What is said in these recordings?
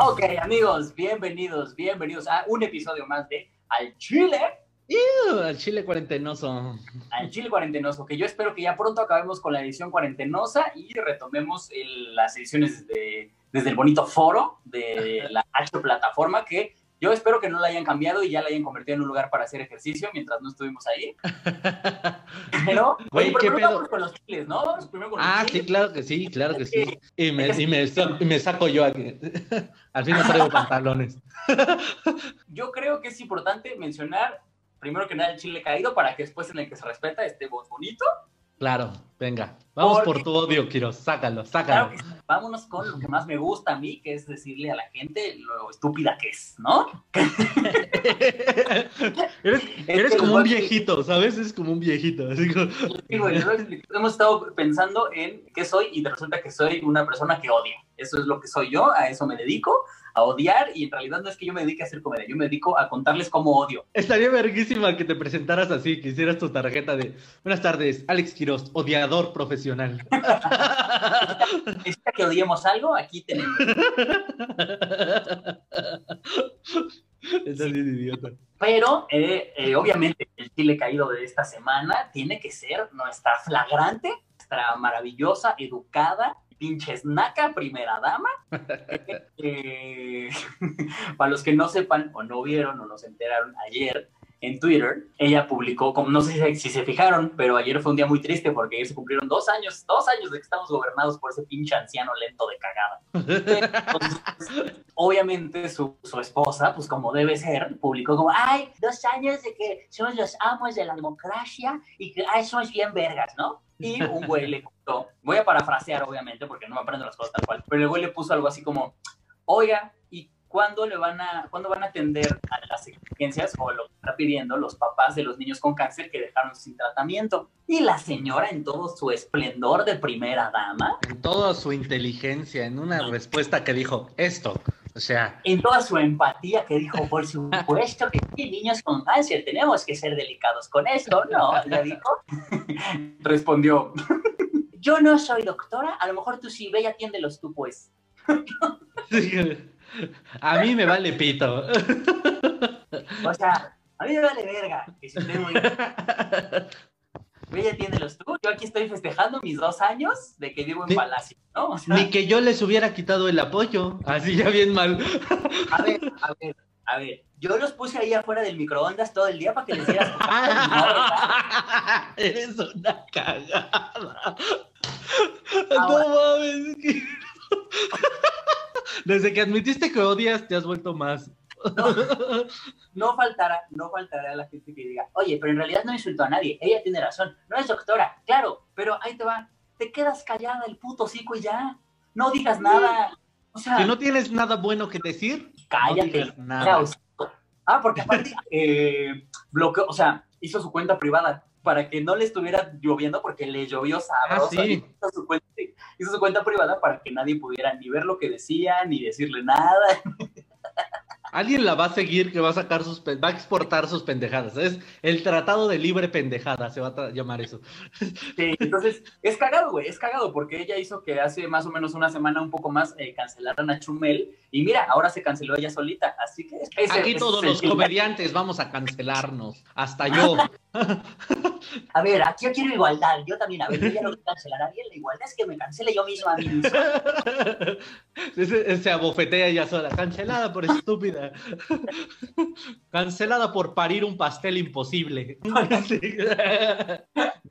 Ok, amigos, bienvenidos, bienvenidos a un episodio más de Al Chile. Iu, al chile cuarentenoso. Al Chile Cuarentenoso, que yo espero que ya pronto acabemos con la edición cuarentenosa y retomemos el- las ediciones de- desde el bonito foro de la H plataforma que yo espero que no la hayan cambiado y ya la hayan convertido en un lugar para hacer ejercicio mientras no estuvimos ahí. Pero, Güey, ¿qué pedo? vamos con los chiles, ¿no? Primero con los Ah, sí, claro que sí, claro que sí. Y me, y me, sa- y me saco yo aquí. Al fin no traigo pantalones. Yo creo que es importante mencionar primero que nada el chile caído para que después en el que se respeta esté voz bonito. Claro, venga. Vamos Porque- por tu odio, Kiro. Sácalo, Claro sácalo. que sí. Vámonos con lo que más me gusta a mí, que es decirle a la gente lo estúpida que es, ¿no? eres eres como un viejito, ¿sabes? Es como un viejito. así como- Sí. Hemos estado pensando en qué soy y resulta que soy una persona que odia. Eso es lo que soy yo, a eso me dedico, a odiar y en realidad no es que yo me dedique a hacer comedia, yo me dedico a contarles cómo odio. Estaría verguísima que te presentaras así, que hicieras tu tarjeta de Buenas tardes, Alex Quiroz, odiador profesional. Necesita que odiemos algo, aquí tenemos. Estás bien idiota. Pero, eh, eh, obviamente, el chile caído de esta semana tiene que ser nuestra flagrante, nuestra maravillosa, educada, pinches naca primera dama. Eh, para los que no sepan, o no vieron, o no se enteraron ayer, en Twitter, ella publicó, como no sé si, si se fijaron, pero ayer fue un día muy triste porque ayer se cumplieron dos años, dos años de que estamos gobernados por ese pinche anciano lento de cagada. Entonces, obviamente su, su esposa, pues como debe ser, publicó como, ay, dos años de que somos los amos de la democracia y que, ay, somos bien vergas, ¿no? Y un güey le puso, voy a parafrasear obviamente porque no me aprendo las cosas tal cual, pero el güey le puso algo así como, oiga, ¿y cuándo le van a, cuándo van a atender a las exigencias o lo que está pidiendo los papás de los niños con cáncer que dejaron sin tratamiento? Y la señora en todo su esplendor de primera dama, En toda su inteligencia, en una respuesta que dijo esto. O sea, en toda su empatía que dijo, por supuesto que sí, niños con cáncer, tenemos que ser delicados con esto, ¿no? Le dijo. Respondió, yo no soy doctora, a lo mejor tú sí, ve y atiéndelos tú, pues. a mí me vale pito. O sea, a mí me vale verga, que si usted muy... Ve y atiéndelos tú, yo aquí estoy festejando mis dos años de que vivo en Ni- Palacio, ¿no? O sea, Ni que yo les hubiera quitado el apoyo. Así ya bien mal. a ver, a ver, a ver, yo los puse ahí afuera del microondas todo el día para que les dieras... Eres una cagada. Ahora. No mames. Desde que admitiste que odias, te has vuelto más. No faltará, no faltará la gente que diga, oye, pero en realidad no insultó a nadie, ella tiene razón, no es doctora, claro, pero ahí te va, te quedas callada el puto hocico y ya, no digas nada, o sea, Si no tienes nada bueno que decir, cállate, no nada. Ah, porque aparte, eh, bloqueó, o sea, hizo su cuenta privada para que no le estuviera lloviendo porque le llovió sabroso. Ah, sí. hizo, su cuenta, hizo su cuenta privada para que nadie pudiera ni ver lo que decía, ni decirle nada. Alguien la va a seguir que va a sacar sus va a exportar sus pendejadas. Es el tratado de libre pendejada, se va a llamar eso. Sí, entonces, es cagado, güey, es cagado, porque ella hizo que hace más o menos una semana, un poco más, eh, cancelaran a Chumel, y mira, ahora se canceló ella solita, así que... ese- Aquí ese todos los comediantes vamos a cancelarnos. Hasta yo. A ver, aquí yo quiero igualdad, yo también, a ver, yo ya no quiero cancelar a alguien, la igualdad es que me cancele yo misma a mí misma. Se, se abofetea ella sola. Cancelada por estúpida. Cancelada por parir un pastel imposible.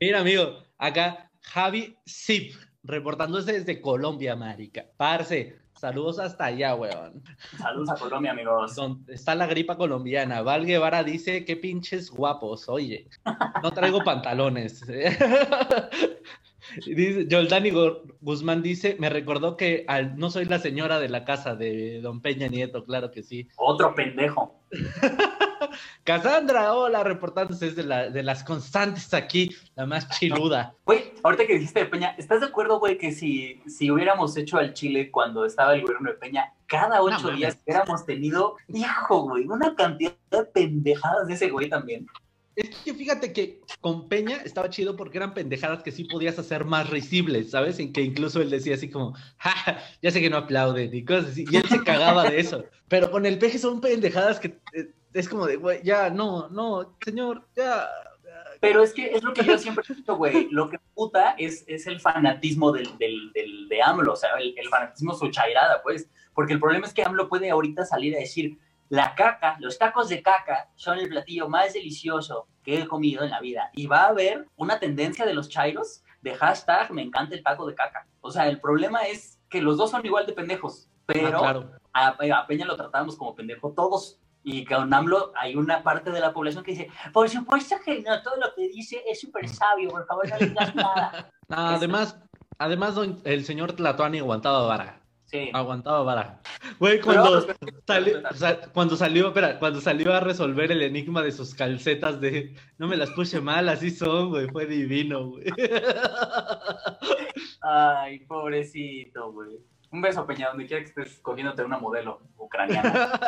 Mira, amigo, acá Javi Zip, reportándose desde Colombia, marica. Parce, saludos hasta allá, weón. Saludos a Colombia, amigos. Donde está la gripa colombiana. Val Guevara dice, qué pinches guapos, oye. No traigo pantalones. Dice, Yoldani Gu- Guzmán dice, me recordó que al- no soy la señora de la casa de Don Peña Nieto, claro que sí. Otro pendejo. Cassandra, hola, reportándose es de, la- de las constantes aquí, la más chiluda. Güey, ahorita que dijiste de Peña, ¿estás de acuerdo, güey, que si, si hubiéramos hecho al Chile cuando estaba el gobierno de Peña, cada ocho días hubiéramos tenido, hijo, güey, una cantidad de pendejadas de ese güey también? Es que fíjate que con Peña estaba chido porque eran pendejadas que sí podías hacer más risibles, ¿sabes? En que incluso él decía así como, ja, ya sé que no aplauden y cosas así. Y él se cagaba de eso. Pero con el peje son pendejadas que eh, es como de, güey, ya, no, no, señor, ya. Pero es que es lo que yo siempre he dicho, güey. Lo que puta es, es el fanatismo del, del, del de AMLO, o sea, el, el fanatismo su chairada, pues. Porque el problema es que AMLO puede ahorita salir a decir, la caca, los tacos de caca son el platillo más delicioso que he comido en la vida. Y va a haber una tendencia de los chairos de hashtag me encanta el taco de caca. O sea, el problema es que los dos son igual de pendejos, pero Ah, claro. a, a Peña lo tratamos como pendejo todos. Y con AMLO hay una parte de la población que dice, por supuesto que no, todo lo que dice es súper sabio, por favor no digas nada. No, además, además el señor Tlatuani aguantaba vara. Sí. Aguantaba vara. Güey, cuando, cuando salió, espera, cuando salió a resolver el enigma de sus calcetas de no me las puse mal, así son, güey, fue divino, güey. Ay, pobrecito, güey. Un beso, Peña, donde quiera que estés cogiéndote una modelo ucraniana.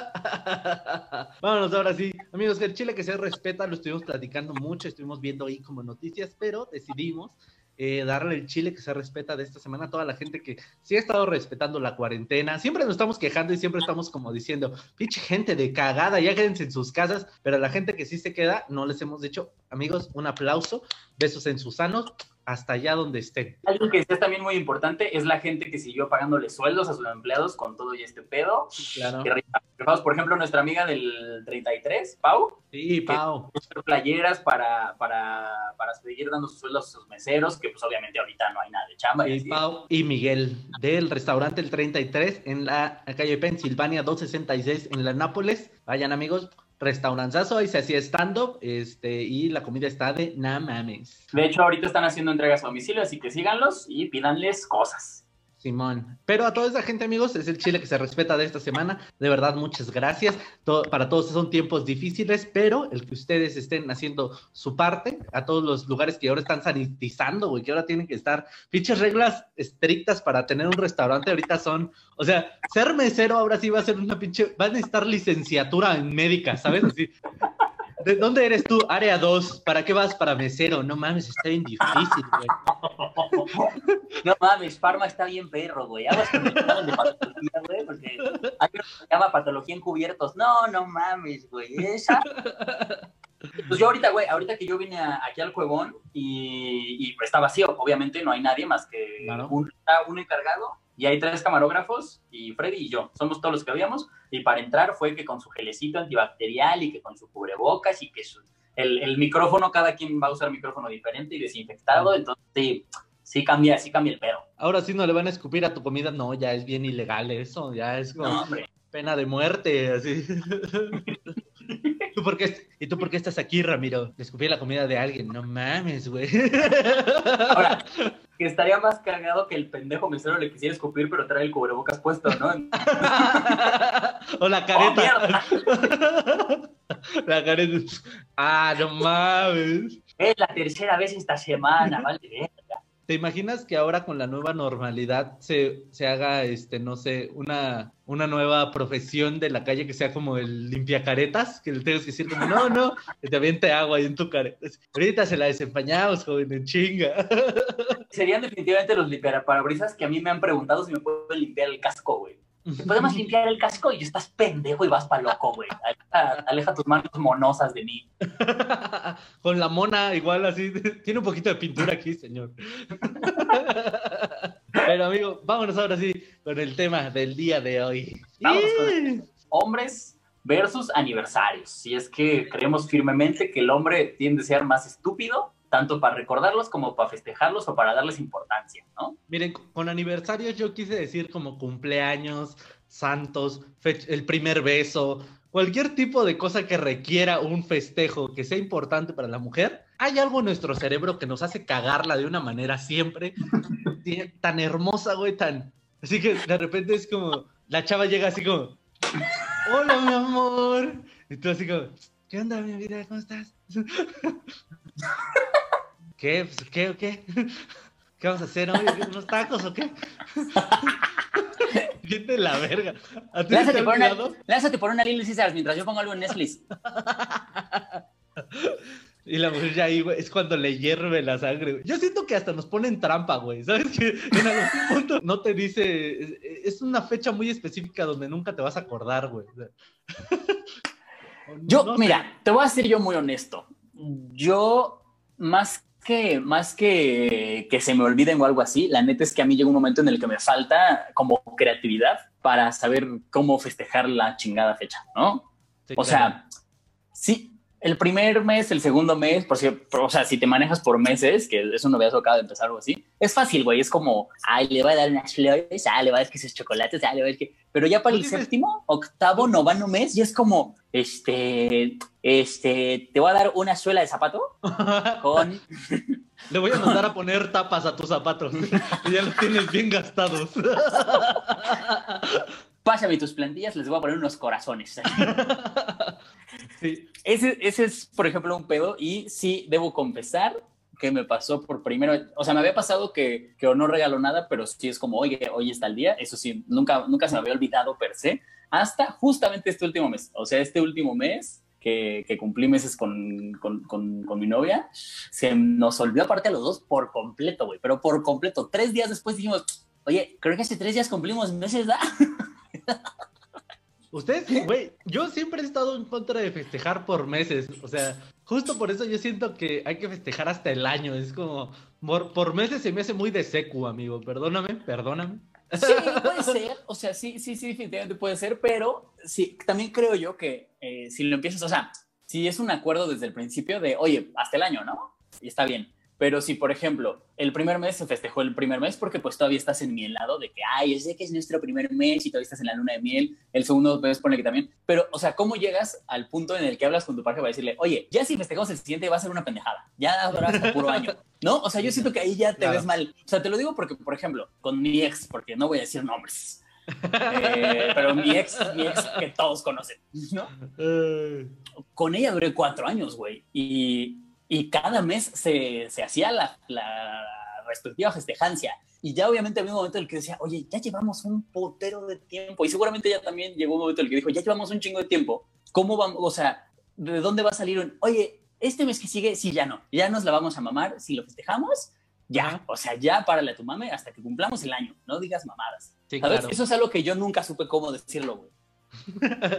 Vámonos ahora sí. Amigos, el Chile que se respeta, lo estuvimos platicando mucho, estuvimos viendo ahí como noticias, pero decidimos eh, darle el Chile que se respeta de esta semana a toda la gente que sí ha estado respetando la cuarentena. Siempre nos estamos quejando y siempre estamos como diciendo, pinche gente de cagada, ya quédense en sus casas, pero a la gente que sí se queda, no les hemos dicho, amigos, un aplauso, besos en sus sanos, hasta allá donde estén. Algo que es también muy importante es la gente que siguió pagándole sueldos a sus empleados con todo y este pedo. Claro. Por ejemplo, nuestra amiga del 33, Pau, Sí, Pau. playeras para, para, para seguir dando sus sueldos a sus meseros, que pues obviamente ahorita no hay nada de chamba. y así. Pau y Miguel del restaurante El 33 en la calle Pensilvania 266 en la Nápoles. Vayan amigos, restauranzazo, ahí se hacía stand-up este, y la comida está de na mames. De hecho, ahorita están haciendo entregas a domicilio, así que síganlos y pídanles cosas. Simón. Pero a toda esa gente, amigos, es el Chile que se respeta de esta semana. De verdad, muchas gracias. To- para todos son tiempos difíciles, pero el que ustedes estén haciendo su parte, a todos los lugares que ahora están sanitizando, güey, que ahora tienen que estar, pinches reglas estrictas para tener un restaurante ahorita son, o sea, ser mesero ahora sí va a ser una pinche, va a necesitar licenciatura en médica, ¿sabes? Así. ¿De dónde eres tú? Área 2. ¿Para qué vas? Para mesero. No mames, está bien difícil, güey. No mames, Parma está bien perro, güey. Aguas con el de patología, güey, porque hay que se llama patología encubiertos. No, no mames, güey. Esa. Pues yo ahorita, güey, ahorita que yo vine a- aquí al Cuevón y, y pues está vacío, obviamente no hay nadie más que Claro. un, un encargado y hay tres camarógrafos y Freddy y yo. Somos todos los que habíamos. Y para entrar fue que con su gelecito antibacterial y que con su cubrebocas y que su, el, el micrófono, cada quien va a usar micrófono diferente y desinfectado. Entonces, sí, sí cambia, sí cambia el pedo. Ahora sí no le van a escupir a tu comida, no, ya es bien ilegal eso, ya es como No, pena de muerte, así. ¿Tú por qué, ¿Y tú por qué estás aquí, Ramiro? Le escupí la comida de alguien, no mames, güey. Ahora, que estaría más cagado que el pendejo mesero le quisiera escupir, pero trae el cubrebocas puesto, ¿no? o la ¡Oh, careta. mierda! la careta. Ah, no mames. Es la tercera vez esta semana, vale. ¿Te imaginas que ahora con la nueva normalidad se, se haga, este, no sé, una, una nueva profesión de la calle que sea como el limpiacaretas? Que le tengas que decir como, no, no, que te aviente agua ahí en tu careta. Ahorita se la desempañamos, joven, en chinga. Serían definitivamente los limpiaparabrisas que a mí me han preguntado si me pueden limpiar el casco, güey. ¿Te podemos limpiar el casco? Y estás pendejo y vas pa' loco, güey. Aleja, aleja tus manos monosas de mí. Con la mona, igual así. Tiene un poquito de pintura aquí, señor. Pero amigo, vámonos ahora sí con el tema del día de hoy. Vamos con Hombres versus aniversarios. Si es que creemos firmemente que el hombre tiende a ser más estúpido, tanto para recordarlos como para festejarlos o para darles importancia, ¿no? Miren, con aniversarios yo quise decir como cumpleaños, santos, el primer beso, cualquier tipo de cosa que requiera un festejo que sea importante para la mujer. Hay algo en nuestro cerebro que nos hace cagarla de una manera siempre tan hermosa, güey, tan... Así que de repente es como, la chava llega así como, hola mi amor, y tú así como, ¿qué onda mi vida? ¿Cómo estás? ¿Qué? Pues, ¿Qué qué? ¿Qué vamos a hacer hoy? ¿Unos tacos o qué? De la verga. ¿A ti te Lánzate por, una, lánzate por una mientras yo pongo algo en Netflix. Y la mujer ya ahí, güey, es cuando le hierve la sangre, güey. Yo siento que hasta nos ponen trampa, güey. ¿Sabes? Que en algún punto no te dice. Es una fecha muy específica donde nunca te vas a acordar, güey. Yo, mira, te voy a decir yo muy honesto. Yo, más que, más que que se me olviden o algo así, la neta es que a mí llega un momento en el que me falta como creatividad para saber cómo festejar la chingada fecha, ¿no? o sea, sí, el primer mes, el segundo mes, por si, o sea, si te manejas por meses, que es un noviazgo acaba de empezar algo así, es fácil, güey, es como, ay, le va a dar unas flores, ah, le va a dar que sus chocolates, ah, le va a dar que... Pero ya para el séptimo, octavo, noveno mes, ya es como, este, este, te voy a dar una suela de zapato con... Le voy a mandar a poner tapas a tus zapatos, ya los tienes bien gastados. Pásame tus plantillas, les voy a poner unos corazones. Ese, ese es, por ejemplo, un pedo y sí, debo confesar que me pasó por primero, o sea, me había pasado que, que no regaló nada, pero sí es como, oye, hoy está el día, eso sí, nunca, nunca se me había olvidado per se, hasta justamente este último mes, o sea, este último mes que, que cumplí meses con, con, con, con, mi novia, se nos olvidó aparte a los dos por completo, güey, pero por completo. Tres días después dijimos, oye, creo que hace tres días cumplimos meses, ¿da? Ustedes, güey, yo siempre he estado en contra de festejar por meses. O sea, justo por eso yo siento que hay que festejar hasta el año. Es como, por, meses se me hace muy de secu, amigo. Perdóname, perdóname. Sí, puede ser. O sea, sí, sí, sí, definitivamente puede ser. Pero sí, también creo yo que eh, si lo empiezas, o sea, si es un acuerdo desde el principio de, oye, hasta el año, ¿no? Y está bien. Pero si, por ejemplo, el primer mes se festejó el primer mes porque pues todavía estás en mi helado de que, ay, sé que es nuestro primer mes y todavía estás en la luna de miel, el segundo mes pone que también, pero, o sea, ¿cómo llegas al punto en el que hablas con tu pareja para decirle, oye, ya si festejamos el siguiente va a ser una pendejada, ya habrá hasta puro año, ¿no? O sea, yo siento que ahí ya te ves mal. O sea, te lo digo porque, por ejemplo, con mi ex, porque no voy a decir nombres, eh, pero mi ex, mi ex que todos conocen, ¿no? Con ella duré cuatro años, güey, y y cada mes se, se hacía la, la, respectiva festejancia. Y ya obviamente había un momento en el que decía, oye, ya llevamos un potero de tiempo. Y seguramente ya también llegó un momento en el que dijo, ya llevamos un chingo de tiempo. ¿Cómo vamos? O sea, ¿de dónde va a salir un, oye, este mes que sigue, sí, ya no. Ya nos la vamos a mamar. Si lo festejamos, ya. O sea, ya párale a tu mame hasta que cumplamos el año. No digas mamadas. ¿Sabes? Eso es algo que yo nunca supe cómo decirlo, güey.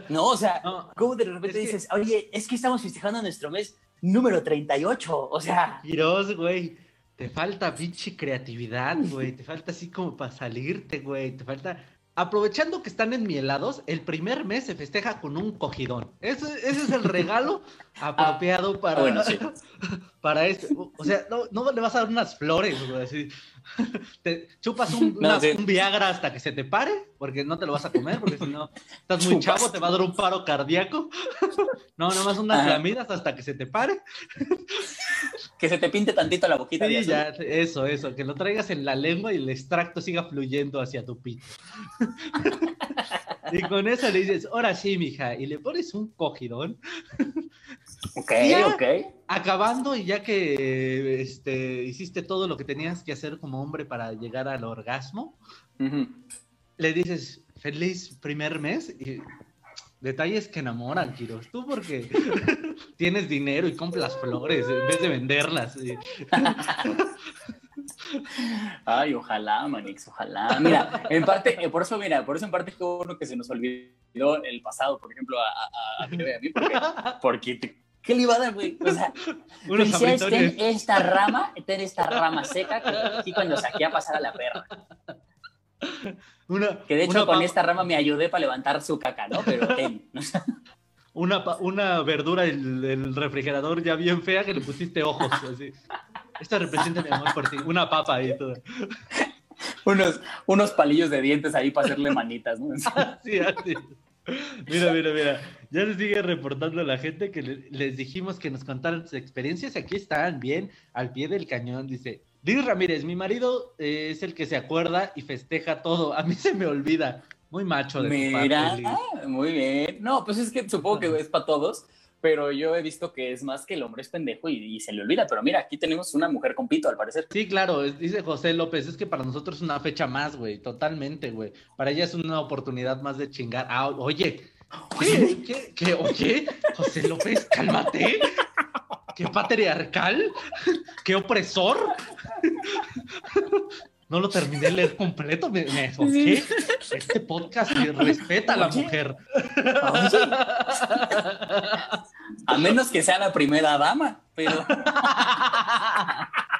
No, o sea, ¿cómo de repente dices, oye, es que estamos festejando nuestro mes? número 38, o sea. Giros, güey. Te falta pinche creatividad, güey. Te falta así como para salirte, güey. Te falta. Aprovechando que están enmielados, el primer mes se festeja con un cogidón. Ese, ese es el regalo apropiado ah, para, bueno, sí. para esto. O sea, no, no, le vas a dar unas flores, güey. Así. Te chupas un, un, Viagra hasta que se te pare, porque no te lo vas a comer, porque si no estás muy chavo, te va a dar un paro cardíaco. No, nomás unas lamidas hasta que se te pare. Que se te pinte tantito la boquita. Sí, ya, eso, eso, que lo traigas en la lengua y el extracto siga fluyendo hacia tu pito. Y con eso le dices, ahora sí, mija, y le pones un cogidón. Ok, ok. Acabando, y ya que este, hiciste todo lo que tenías que hacer como hombre para llegar al orgasmo, le dices, feliz primer mes, y detalles que enamoran, Kiros. Tú porque tienes dinero y compras flores en vez de venderlas. Ay, ojalá, Manix, ojalá. Mira, en parte, eh, por eso, mira, por eso en parte es uno que se nos olvidó el pasado, por ejemplo, a, a, a, mí, porque, porque ¿qué le iba a dar, güey? O sea, en esta rama, en esta rama seca, que cuando saqué a pasar a la perra. Una, que de hecho con esta rama me ayudé para levantar su caca, ¿no? Pero Una, una verdura del, refrigerador ya bien fea que le pusiste ojos, así. Esta representa mi amor por ti. Una papa ahí todo. unos, unos palillos de dientes ahí para hacerle manitas, ¿no? sí, así. Mira, mira, mira. Ya se sigue reportando la gente que les dijimos que nos contaran sus experiencias. Aquí están, bien, al pie del cañón. Dice, Luis Ramírez, mi marido eh, es el que se acuerda y festeja todo. A mí se me olvida. Muy macho de Mira, muy bien. No, pues es que supongo que es para todos pero yo he visto que es más que el hombre es pendejo y, se le olvida. Pero mira, aquí tenemos una mujer con pito, al parecer. Sí, claro, dice José López, es que para nosotros es una fecha más, güey, totalmente, güey. Para ella es una oportunidad más de chingar. Ah, oye, ¿qué? ¿Qué? ¿Qué? Oye, José López, cálmate. qué patriarcal, qué opresor. No lo terminé de leer completo, me, me enfoqué. Este podcast respeta a la mujer. A menos que sea la primera dama, pero.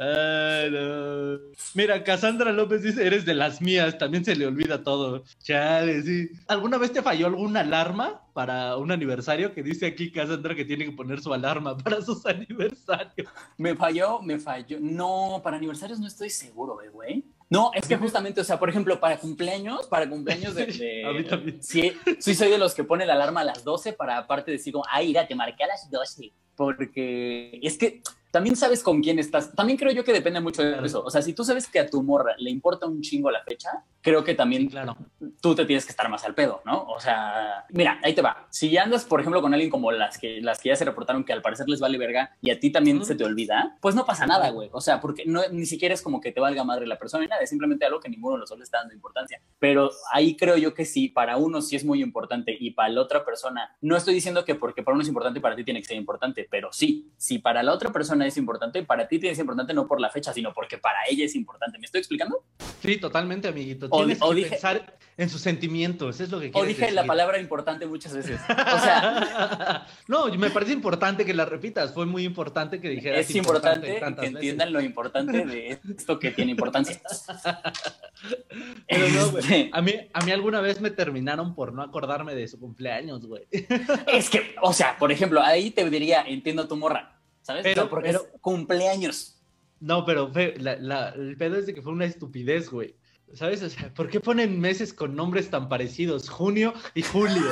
Ay, no. Mira, Cassandra López dice, eres de las mías, también se le olvida todo. Chale, sí. ¿Alguna vez te falló alguna alarma para un aniversario? Que dice aquí Cassandra que tiene que poner su alarma para sus aniversarios. Me falló, me falló. No, para aniversarios no estoy seguro, eh, güey. No, es que justamente, o sea, por ejemplo, para cumpleaños, para cumpleaños de... de- a mí también. Sí, sí soy de los que pone la alarma a las 12 para aparte decir como, ay, mira, te marqué a las 12. Porque es que también sabes con quién estás. También creo yo que depende mucho de eso. O sea, si tú sabes que a tu morra le importa un chingo la fecha, creo que también Claro. Tú te tienes que estar más al pedo, ¿no? O sea, mira, ahí te va. Si ya andas, por ejemplo, con alguien como las que, las que ya se reportaron que al parecer les vale verga y a ti también se te olvida, pues no pasa nada, güey. O sea, porque no, ni siquiera es como que te valga madre la persona ni nada, es simplemente algo que ninguno de los dos le está dando importancia. Pero ahí creo yo que sí, para uno sí es muy importante y para la otra persona, no estoy diciendo que porque para uno es importante, para ti tiene que ser importante, pero sí, si para la otra persona es importante, para ti tiene que ser importante no por la fecha, sino porque para ella es importante. ¿Me estoy explicando? Sí, totalmente, amiguito. O Tienes di- o que dije- pensar en sus sentimientos, es lo que O quieres dije decir. la palabra importante muchas veces. O sea, no, me parece importante que la repitas. Fue muy importante que dijeras. es importante que veces. entiendan lo importante de esto que tiene importancia. Pero no, güey. Este, A mí, a mí alguna vez me terminaron por no acordarme de su cumpleaños, güey. es que, o sea, por ejemplo, ahí te diría, entiendo tu morra, ¿sabes? Pero- O porque pero- es cumpleaños. No, pero fe- la- la- el pedo es de que fue una estupidez, güey. ¿Sabes? O sea, ¿por qué ponen meses con nombres tan parecidos? Junio y julio.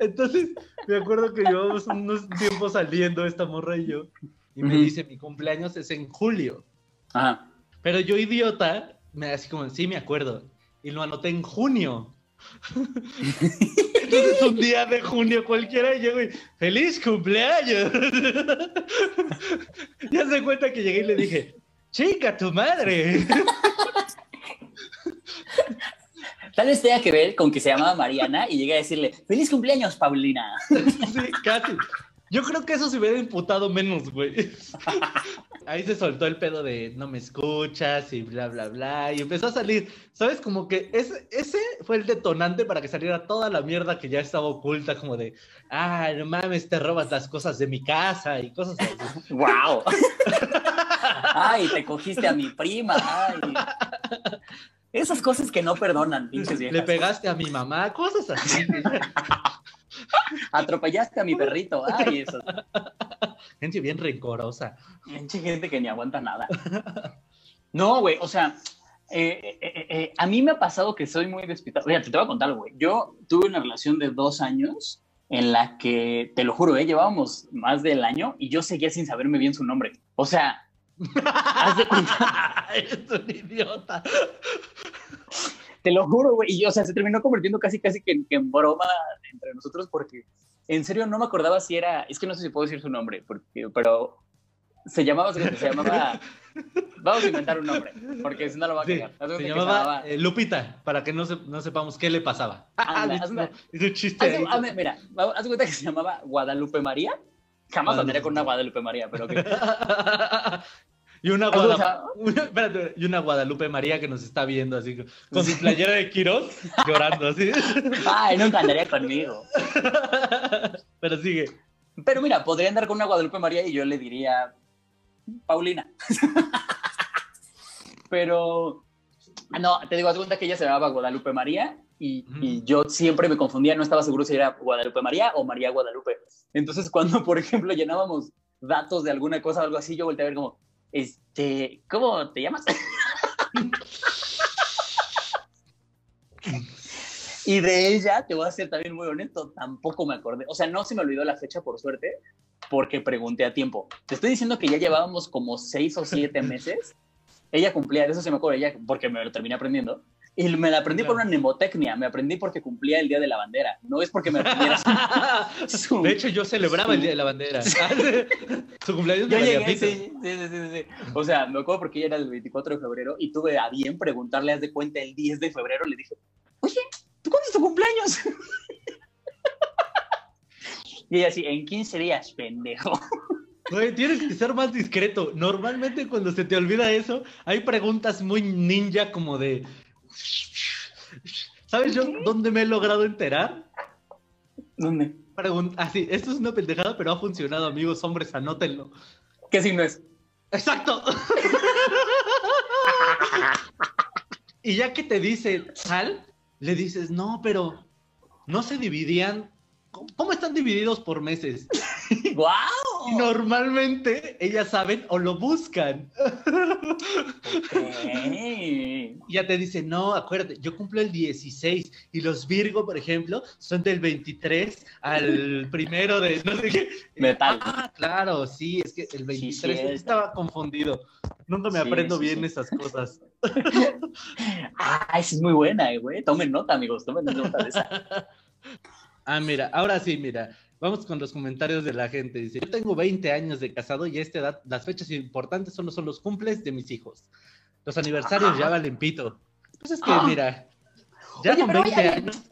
Entonces, me acuerdo que llevamos unos tiempos saliendo esta morra y yo. Y me dice, mi cumpleaños es en julio. Ajá. Pero yo, idiota, me así como, sí, me acuerdo. Y lo anoté en junio. Entonces, un día de junio cualquiera llego y, ¡Feliz cumpleaños! ya se cuenta que llegué y le dije, ¡Chica, tu madre! Tal vez tenga que ver con que se llamaba Mariana y llegué a decirle, feliz cumpleaños, Paulina. sí, casi. Yo creo que eso se hubiera imputado menos, güey. Ahí se soltó el pedo de no me escuchas y bla, bla, bla. Y empezó a salir, ¿sabes? Como que ese, ese fue el detonante para que saliera toda la mierda que ya estaba oculta, como de, ah, no mames, te robas las cosas de mi casa y cosas así. ¡Wow! ¡Ay, te cogiste a mi prima! ¡Ay! Esas cosas que no perdonan, pinches Le viejas. pegaste a mi mamá, cosas así. Atropellaste a mi perrito. ¡Ay, eso! Gente bien rencorosa. Pinche gente que ni aguanta nada. No, güey, o sea, eh, eh, eh, a mí me ha pasado que soy muy despistado. Oye, te voy a contar, güey. Yo tuve una relación de dos años en la que, te lo juro, eh, llevábamos más del año y yo seguía sin saberme bien su nombre. O sea, haz de cuenta, Eres un idiota. te lo juro, güey. Y, o sea, se terminó convirtiendo casi, casi que, en- que en broma entre nosotros porque, en serio, no me acordaba si era, es que no sé si puedo decir su nombre, porque, pero se llamaba, se llamaba, vamos a inventar un nombre, porque si no lo va a Sí. Haz de se que llamaba eh, Lupita, para que no, se- no sepamos qué le pasaba. Anda, anda. Es un chiste. Haz hazme- mira, haz cuenta que se llamaba Guadalupe María. Jamás andaría con una Guadalupe María, pero que. y, una Haz de Guada- cuenta- una- espérate, y una Guadalupe María que nos está viendo así con su playera de Quirós llorando así. Ay, nunca andaría conmigo. Pero sigue. Pero mira, podría andar con una Guadalupe María y yo le diría Paulina. Pero no, te digo, haz cuenta que ella se llamaba Guadalupe María y yo siempre me confundía, no estaba seguro si era Guadalupe María o María Guadalupe. Entonces, cuando, por ejemplo, llenábamos datos de alguna cosa o algo así, yo volteé a ver como, este, ¿cómo te llamas? Y de ella, te voy a ser también muy honesto, tampoco me acordé. O sea, no se me olvidó la fecha, por suerte, porque pregunté a tiempo. Te estoy diciendo que ya llevábamos como seis o siete meses. Ella cumplía, de eso se me acuerda, ella, porque me lo terminé aprendiendo. Y me la aprendí por una mnemotecnia, me aprendí porque cumplía el Día de la Bandera, no es porque me aprendiera su- su- De hecho, yo celebraba el Día de la Bandera. Su cumpleaños Yo llegué, sí, sí, sí. O sea, me acuerdo porque ella era el 24 de febrero y tuve a bien preguntarle, haz de cuenta, el 10 de febrero, le dije, oye, ¿tú cuándo es tu cumpleaños? Y ella así, en 15 días, pendejo. Güey, tienes que ser más discreto. Normalmente cuando se te olvida eso, hay preguntas muy ninja como de... ¿Sabes yo dónde me he logrado enterar? ¿Dónde? Pregunta, así, esto es una pendejada, pero ha funcionado, amigos, hombres, anótenlo. ¿Qué signo es? Exacto. y ya que te dice sal, le dices, no, pero no se dividían. ¿Cómo, cómo están divididos por meses? ¡Guau! Y normalmente ellas saben o lo buscan. Ok. Y ya te dicen, no, acuérdate, yo cumplo el 16 y los Virgo, por ejemplo, son del 23 al primero de no sé qué. Metal. Ah, claro, sí, es que el 23 cierto. estaba confundido. Nunca me Sí, aprendo bien esas cosas. Ah, esa es muy buena, eh, güey. Tomen nota, amigos, tomen nota de esa. Ah, mira, ahora sí, mira. Vamos con los comentarios de la gente. Dice, yo tengo 20 años de casado y a esta edad las fechas importantes solo son los cumples de mis hijos. Los aniversarios ya valen pito. Pues es que, Ah. mira, ya Oye, con pero 20 hay- años...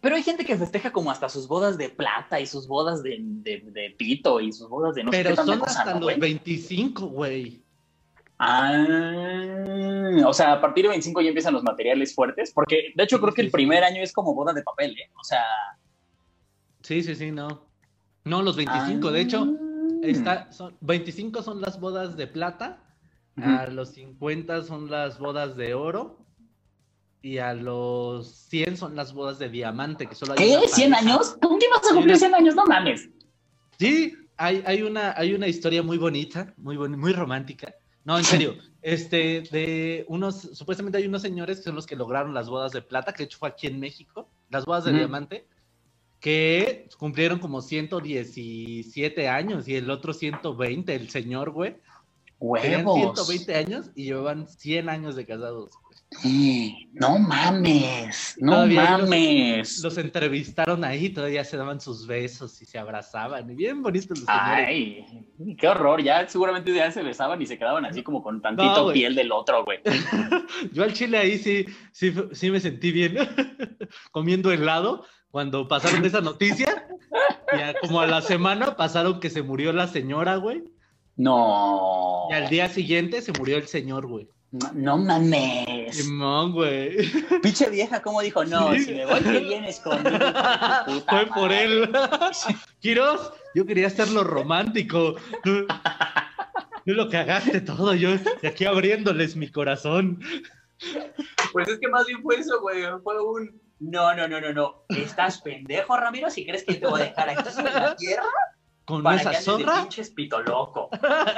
Pero hay gente que festeja como hasta sus bodas de plata y sus bodas de, de, de pito y sus bodas de no sé Pero qué tanta son cosa, hasta ¿no, los güey? 25, güey. Ah, o sea, a partir de 25 ya empiezan los materiales fuertes, porque de hecho creo que el primer año es como boda de papel, ¿eh? O sea... Sí, sí, sí, no. No, los 25, de hecho, ah. está, son, 25 son las bodas de plata, a los 50 son las bodas de oro y a los 100 son las bodas de diamante, que solo hay ¿Qué? una ¿100 pareja. años? ¿Con quién vas a cumplir 100 años? No mames. Sí, hay, hay, una, hay una historia muy bonita, muy, boni- muy romántica. No, en serio, este, de unos, supuestamente hay unos señores que son los que lograron las bodas de plata, que de hecho fue aquí en México, las bodas de diamante, que cumplieron como 117 años y el otro 120, el señor, güey. Tenían Huevos. 120 años y llevaban 100 años de casados. No mames. No Todavía mames. Los entrevistaron ahí, todavía se daban sus besos y se abrazaban. Y bien bonitos los señores. Ay, qué horror. Ya seguramente ya se besaban y se quedaban así como con tantito No, piel del otro, güey. Yo al chile ahí sí, sí, sí me sentí bien comiendo helado cuando pasaron esa noticia. Y a- como a la semana pasaron que se murió la señora, güey. No. Y al día siguiente se murió el señor, güey. No, no mames. Simón, güey. Pinche vieja, ¿cómo dijo? No, Sí. si me voy, que vienes conmigo. Fue por madre". él. Quiros, yo quería hacerlo romántico. Tú, tú lo cagaste todo, yo de aquí abriéndoles mi corazón. Pues es que más bien fue eso, güey. Fue un. No, no, no, no, no. ¿Estás pendejo, Ramiro? Si crees que te voy a dejar aquí en la tierra Con para que esa andes de zorra, pinches pito loco.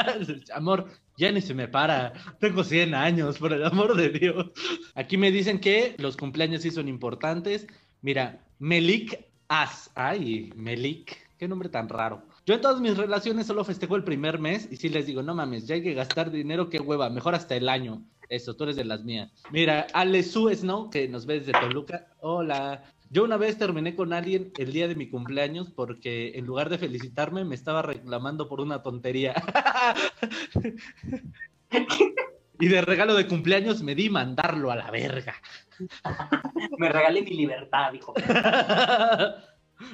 amor, ya ni se me para. Tengo 100 años, por el amor de Dios. Aquí me dicen que los cumpleaños sí son importantes. Mira, Melik As. Ay, Melik, qué nombre tan raro. Yo en todas mis relaciones solo festejo el primer mes y sí les digo, no mames, ya hay que gastar dinero, qué hueva, mejor hasta el año. Eso, tú eres de las mías. Mira, Ale Su Snow, que nos ve desde Toluca. Hola. Yo una vez terminé con alguien el día de mi cumpleaños porque en lugar de felicitarme me estaba reclamando por una tontería. y de regalo de cumpleaños me di mandarlo a la verga. Me regalé mi libertad, dijo.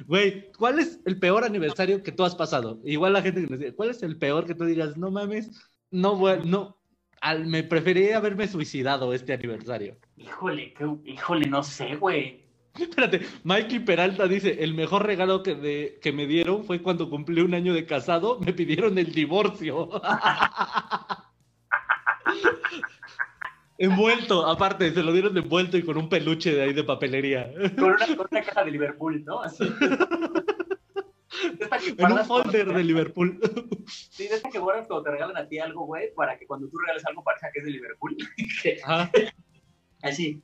Güey, ¿cuál es el peor aniversario que tú has pasado? Igual la gente que nos dice, ¿cuál es el peor que tú digas, no mames, no, no, al- me preferiría haberme suicidado este aniversario? Híjole, qué- híjole, no sé, güey. Espérate, Mikey Peralta dice, el mejor regalo que, de- que me dieron fue cuando cumplí un año de casado, me pidieron el divorcio. envuelto, aparte, se lo dieron envuelto y con un peluche de ahí de papelería. Con una, con una caja de Liverpool, ¿no? Así. Que En un folder de Liverpool. Sí, de esta que guardas cuando te regalan a ti algo, güey, para que cuando tú regales algo parezca que es de Liverpool. Ajá. Así.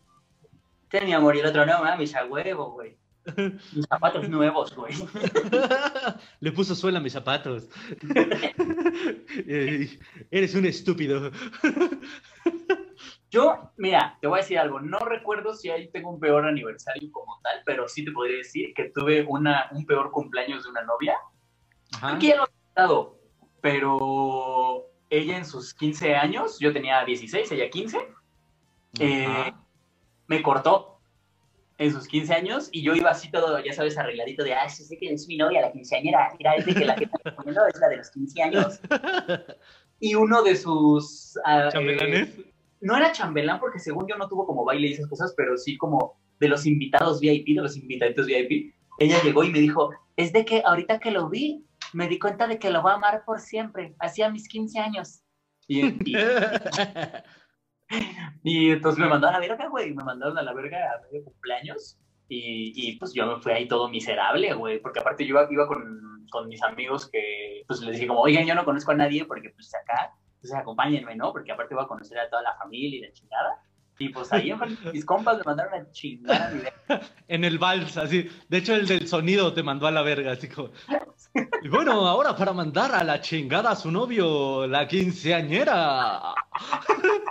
Ten mi amor y el otro no, mames, a huevo, güey. Mis zapatos nuevos, güey. Le puso suela a mis zapatos. Eh, Eres un estúpido. Yo, mira, te voy a decir algo. No recuerdo si ahí tengo un peor aniversario como tal, pero sí te podría decir que tuve una, un peor cumpleaños de una novia. Ajá. Aquí ya lo he contado, pero ella en sus 15 años, yo tenía 16, ella 15, eh, me cortó. en sus 15 años y yo iba así todo, ya sabes, arregladito de, ah, sí sé que es mi novia, la quinceañera, mira, es de que la que está poniendo es la de los 15 años. Y uno de sus... ah, ¿Chambelanes? eh, no era chambelán porque según yo no tuvo como baile y esas cosas, pero sí como de los invitados VIP, de los invitaditos VIP. Ella llegó y me dijo, es de que ahorita que lo vi, me di cuenta de que lo voy a amar por siempre, hacía mis 15 años. Y, y- y entonces me mandaron a la verga, güey, me mandaron a la verga a medio cumpleaños. Y, y, pues yo me fui ahí todo miserable, güey, porque aparte yo iba, iba con, con mis amigos que pues les dije como, oigan, yo no conozco a nadie porque pues acá, pues acompáñenme, ¿no? Porque aparte iba a conocer a toda la familia y la chingada. Y pues ahí mis compas me mandaron a chingar en el vals, así. De hecho, el del sonido te mandó a la verga, así como. Y bueno, ahora para mandar a la chingada a su novio, la quinceañera.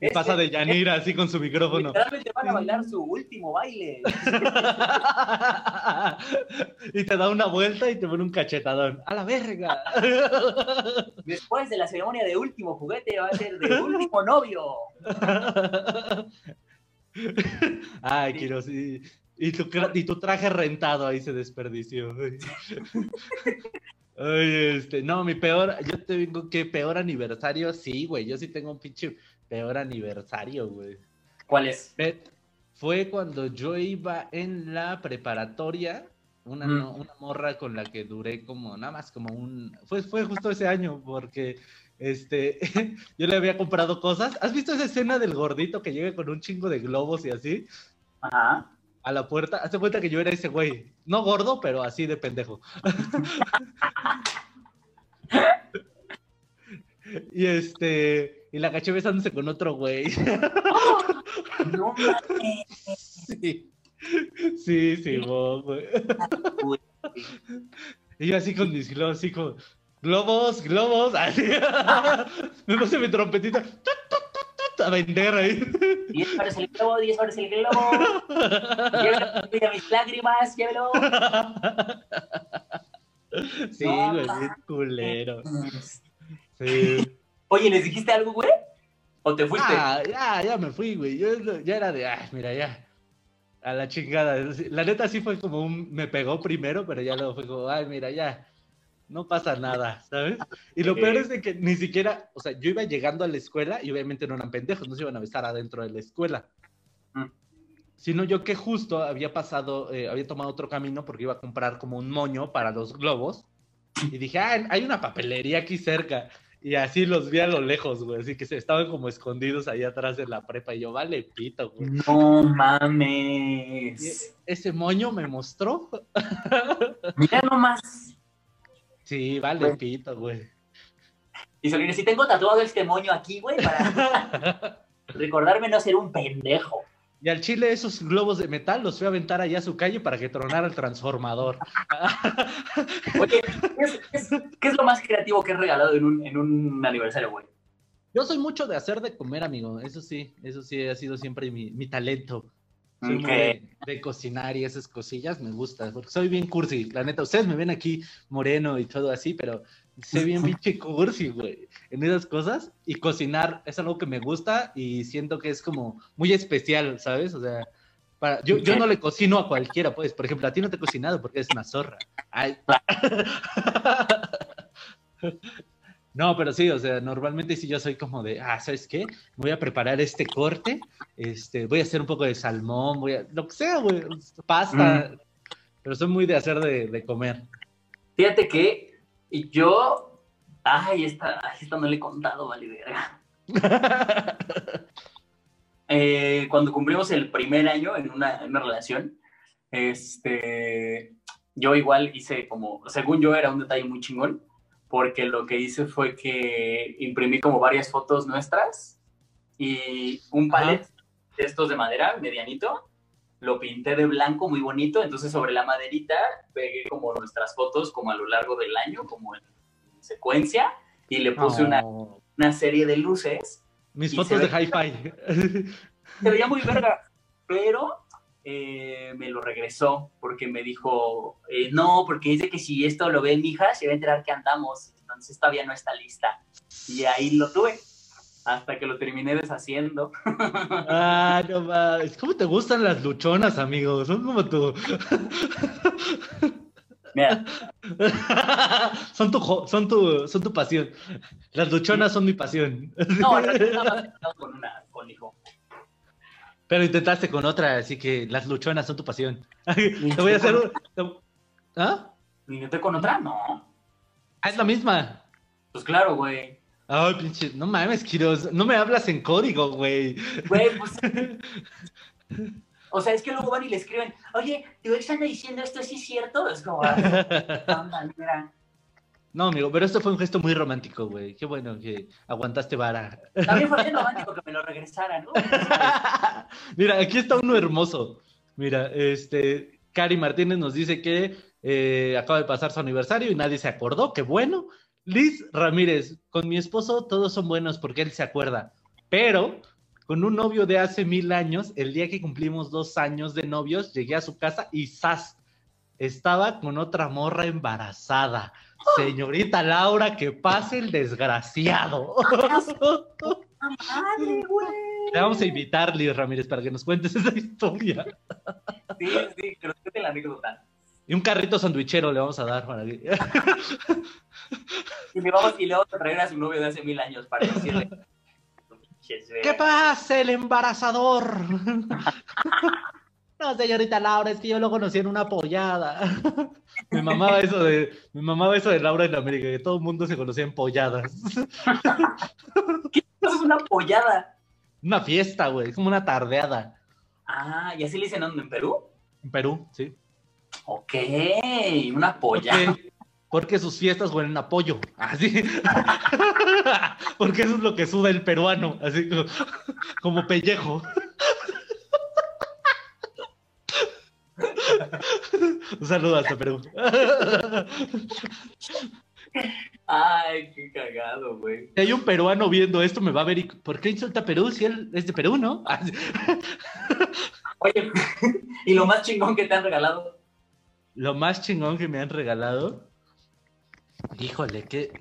Y pasa de Yanira así con su micrófono. Literalmente van a bailar su último baile. y te da una vuelta y te pone un cachetadón. ¡A la verga! Después de la ceremonia de último juguete va a ser de último novio. Ay, quiero sí. Y tu, y tu traje rentado ahí se desperdició. Ay, este, no, mi peor, yo te digo que peor aniversario, sí, güey, yo sí tengo un pinche peor aniversario, güey. ¿Cuál es? Fue cuando yo iba en la preparatoria, una, Mm. no- una morra con la que duré como, nada más como un, fue, fue justo ese año, porque este, yo le había comprado cosas. ¿Has visto esa escena del gordito que llega con un chingo de globos y así Ajá. A la puerta? Hazte cuenta que yo era ese güey, no gordo, pero así de pendejo. y este, y la caché besándose con otro güey. No. Sí, sí, sí, mo, güey. Y yo así con mis globos, así con globos, globos, así. Me puse mi trompetita tut, a vender ahí. 10 horas el globo, 10 horas el globo. Mira mis lágrimas, llévelo. Sí, güey, culero. Sí. Oye, ¿les dijiste algo, güey? ¿O te fuiste? Ah, ya, ya me fui, güey. Yo ya era de, ah, mira, ya. A la chingada. La neta sí fue como un, me pegó primero, pero ya luego fue como, ay, mira, ya. No pasa nada, ¿sabes? Y lo peor es de que ni siquiera, o sea, yo iba llegando a la escuela y obviamente no eran pendejos, no se iban a besar adentro de la escuela. Mm. Sino yo que justo había pasado, eh, había tomado otro camino porque iba a comprar como un moño para los globos. Y dije, ah, hay una papelería aquí cerca. Y así los vi a lo lejos, güey. Así que se estaban como escondidos ahí atrás de la prepa. Y yo, vale, pito, güey. No Y mames. ese moño me mostró. Mira nomás. Sí, vale, Güey. pito, güey. Y Solines, si tengo tatuado este moño aquí, güey, para recordarme no ser un pendejo. Y al chile esos globos de metal los fui a aventar allá a su calle para que tronara el transformador. Oye, ¿qué es, qué es- qué es lo más creativo que has regalado en un, en un aniversario, güey? Yo soy mucho de hacer de comer, amigo. Eso sí, eso sí ha sido siempre mi, mi talento. Ok. de, de cocinar y esas cosillas me gusta, porque soy bien cursi, la neta. Ustedes me ven aquí moreno y todo así, pero soy bien pinche cursi, güey, en esas cosas. Y cocinar es algo que me gusta y siento que es como muy especial, ¿sabes? O sea, para, yo, yo no le cocino a cualquiera, pues. Por ejemplo, a ti no te he cocinado porque eres una zorra. Ay. No, pero sí, o sea, normalmente sí yo soy como de, ah, ¿sabes qué? Voy a preparar este corte, este, voy a hacer un poco de salmón, voy a, lo que sea, güey, pasta, pero soy muy de hacer de, de comer. Fíjate que yo. Ay, esta, esta no le he contado, vale, verga. Eh, cuando cumplimos el primer año en una, en una relación, este, yo igual hice como, según yo era un detalle muy chingón, porque lo que hice fue que imprimí como varias fotos nuestras y un palet de estos de madera, medianito, lo pinté de blanco, muy bonito, entonces sobre la maderita pegué como nuestras fotos como a lo largo del año, como en secuencia, y le puse una, No. una serie de luces Mis fotos de hi-fi. se veía muy verga, pero eh, me lo regresó porque me dijo, eh, no, porque dice que si esto lo ve mi hija, se va a enterar que andamos, entonces todavía no está lista. Y ahí lo tuve. hasta que lo terminé deshaciendo. Ah, no mames. ¿Cómo te gustan las luchonas, amigo? Son como tu. Mira, son, tu, son, tu, son tu pasión. Las luchonas son mi pasión. no, realidad nada más con una, con hijo. Pero intentaste con otra, así que las luchonas son tu pasión. Te voy a hacer un. ¿Ah? ¿Ni intenté con otra? No. Ah, es la misma. Pues claro, güey. Ay, pinche. No mames, Kiros. No me hablas en código, güey. Güey, pues. O sea, es que luego van y le escriben, oye, ¿te están diciendo esto? ¿Sí es cierto? Es como, No, amigo, pero esto fue un gesto muy romántico, güey. Qué bueno que aguantaste vara. También fue bien romántico que me lo regresaran, ¿no? Mira, aquí está uno hermoso. Mira, este, Cari Martínez nos dice que eh, acaba de pasar su aniversario y nadie se acordó. Qué bueno. Liz Ramírez, con mi esposo todos son buenos porque él se acuerda. Pero con un novio de hace mil años, el día que cumplimos dos años de novios, llegué a su casa y ¡zas! Estaba con otra morra embarazada. Señorita Laura, que pase el desgraciado. ¡Madre, güey! Le vamos a invitar, Liz Ramírez, para que nos cuentes esa historia. Sí, sí, creo que te la anécdota. Y un carrito sandwichero le vamos a dar para que... Y le, vamos, y le vamos a traer a su novio de hace mil años para decirle. "Pinches, ¿Qué verga". pasa, el embarazador? No, señorita Laura, es que yo lo conocí en una pollada. Me mamaba eso de, me mamaba eso de Laura en América, que todo el mundo se conocía en polladas. Eso es una pollada. Una fiesta, güey, es como una tardeada. Ah, ¿y así le dicen ¿dónde? en Perú? En Perú, sí. Ok, una pollada. Porque, porque sus fiestas huelen a pollo. Así. Porque eso es lo que suda el peruano. Así como, como pellejo. Un saludo hasta Perú. Ay, qué cagado, güey. Si hay un peruano viendo esto, me va a ver y ¿por qué insulta a Perú si él es de Perú, no? Oye, y lo más chingón que te han regalado. Lo más chingón que me han regalado. Híjole, ¿qué,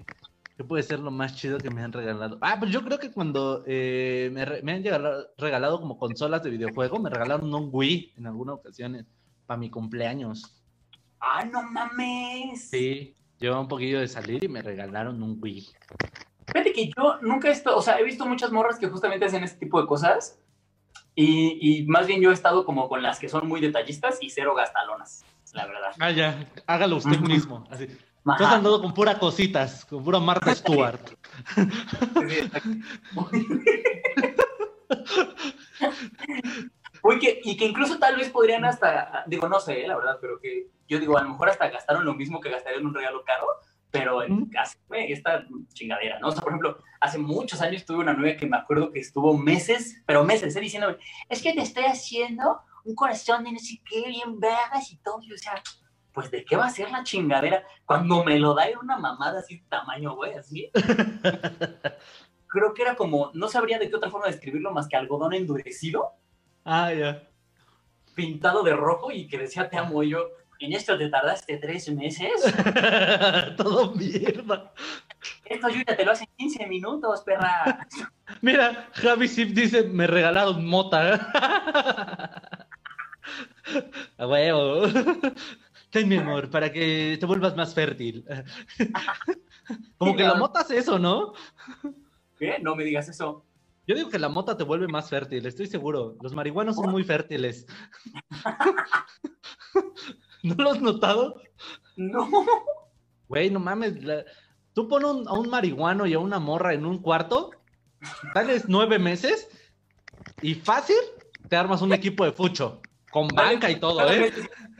qué puede ser lo más chido que me han regalado? Ah, pues yo creo que cuando eh, me, re- me han regalado, regalado como consolas de videojuego, me regalaron un Wii en algunas ocasiones para mi cumpleaños. Ah, no mames. Sí, llevaba un poquillo de salir y me regalaron un Wii. Fíjate que yo nunca he estado, o sea, he visto muchas morras que justamente hacen este tipo de cosas. Y, y más bien yo he estado como con las que son muy detallistas y cero gastalonas, la verdad. Ah, ya, hágalo usted mismo. Así. Tú Ajá. has andado con pura cositas, con pura Martha Stewart. Sí, exacto. Uy, que, y que incluso tal vez podrían hasta, digo, no sé, la verdad, pero que yo digo, a lo mejor hasta gastaron lo mismo que gastarían en un regalo caro, pero en hacerme esta chingadera, ¿no? O sea, por ejemplo, hace muchos años tuve una novia que me acuerdo que estuvo meses, pero meses, ¿eh? diciéndome, es que te estoy haciendo un corazón de no sé qué, bien vergas y todo, y o sea, pues, ¿de qué va a ser la chingadera? Cuando me lo da era una mamada así de tamaño, güey, así. Creo que era como, no sabría de qué otra forma describirlo más que algodón endurecido, Ah, ya. pintado de rojo y que decía te amo yo. En esto te tardaste tres meses. Todo mierda. Esto yo ya te lo hace en 15 minutos, perra. Mira, Javi Sip dice, me regalaron mota. A huevo. Ten mi amor, para que te vuelvas más fértil. Como que la mota hace eso, ¿no? ¿Qué? No me digas eso. Yo digo que la mota te vuelve más fértil, estoy seguro. Los marihuanos son muy fértiles. ¿No lo has notado? No. Güey, no mames. la- Tú pones un- a un marihuano y a una morra en un cuarto, tales nueve meses y fácil te armas un equipo de fucho. Con banca y todo, ¿eh?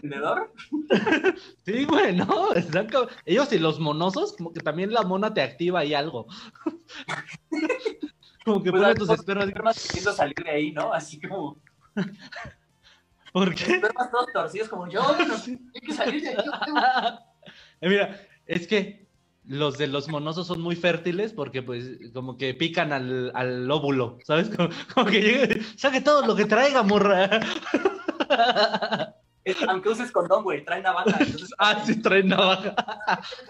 ¿Vendedor? Sí, güey, no. están Ellos y los monosos, como que también la mona te activa ahí algo. Como que Pues, pone a- tus espermas. Espermas queriendo salir de ahí, ¿no? Así como. ¿Por qué? Espermas todos torcidos como yo. Hay que salir de ahí. Eh, Mira, es que los de los monosos son muy fértiles porque pues como que pican al, al óvulo, ¿sabes? Como, como que llegue, saque todo lo que traiga, morra. Aunque uses condón, güey, trae navaja. Entonces, Ah, sí, trae navaja.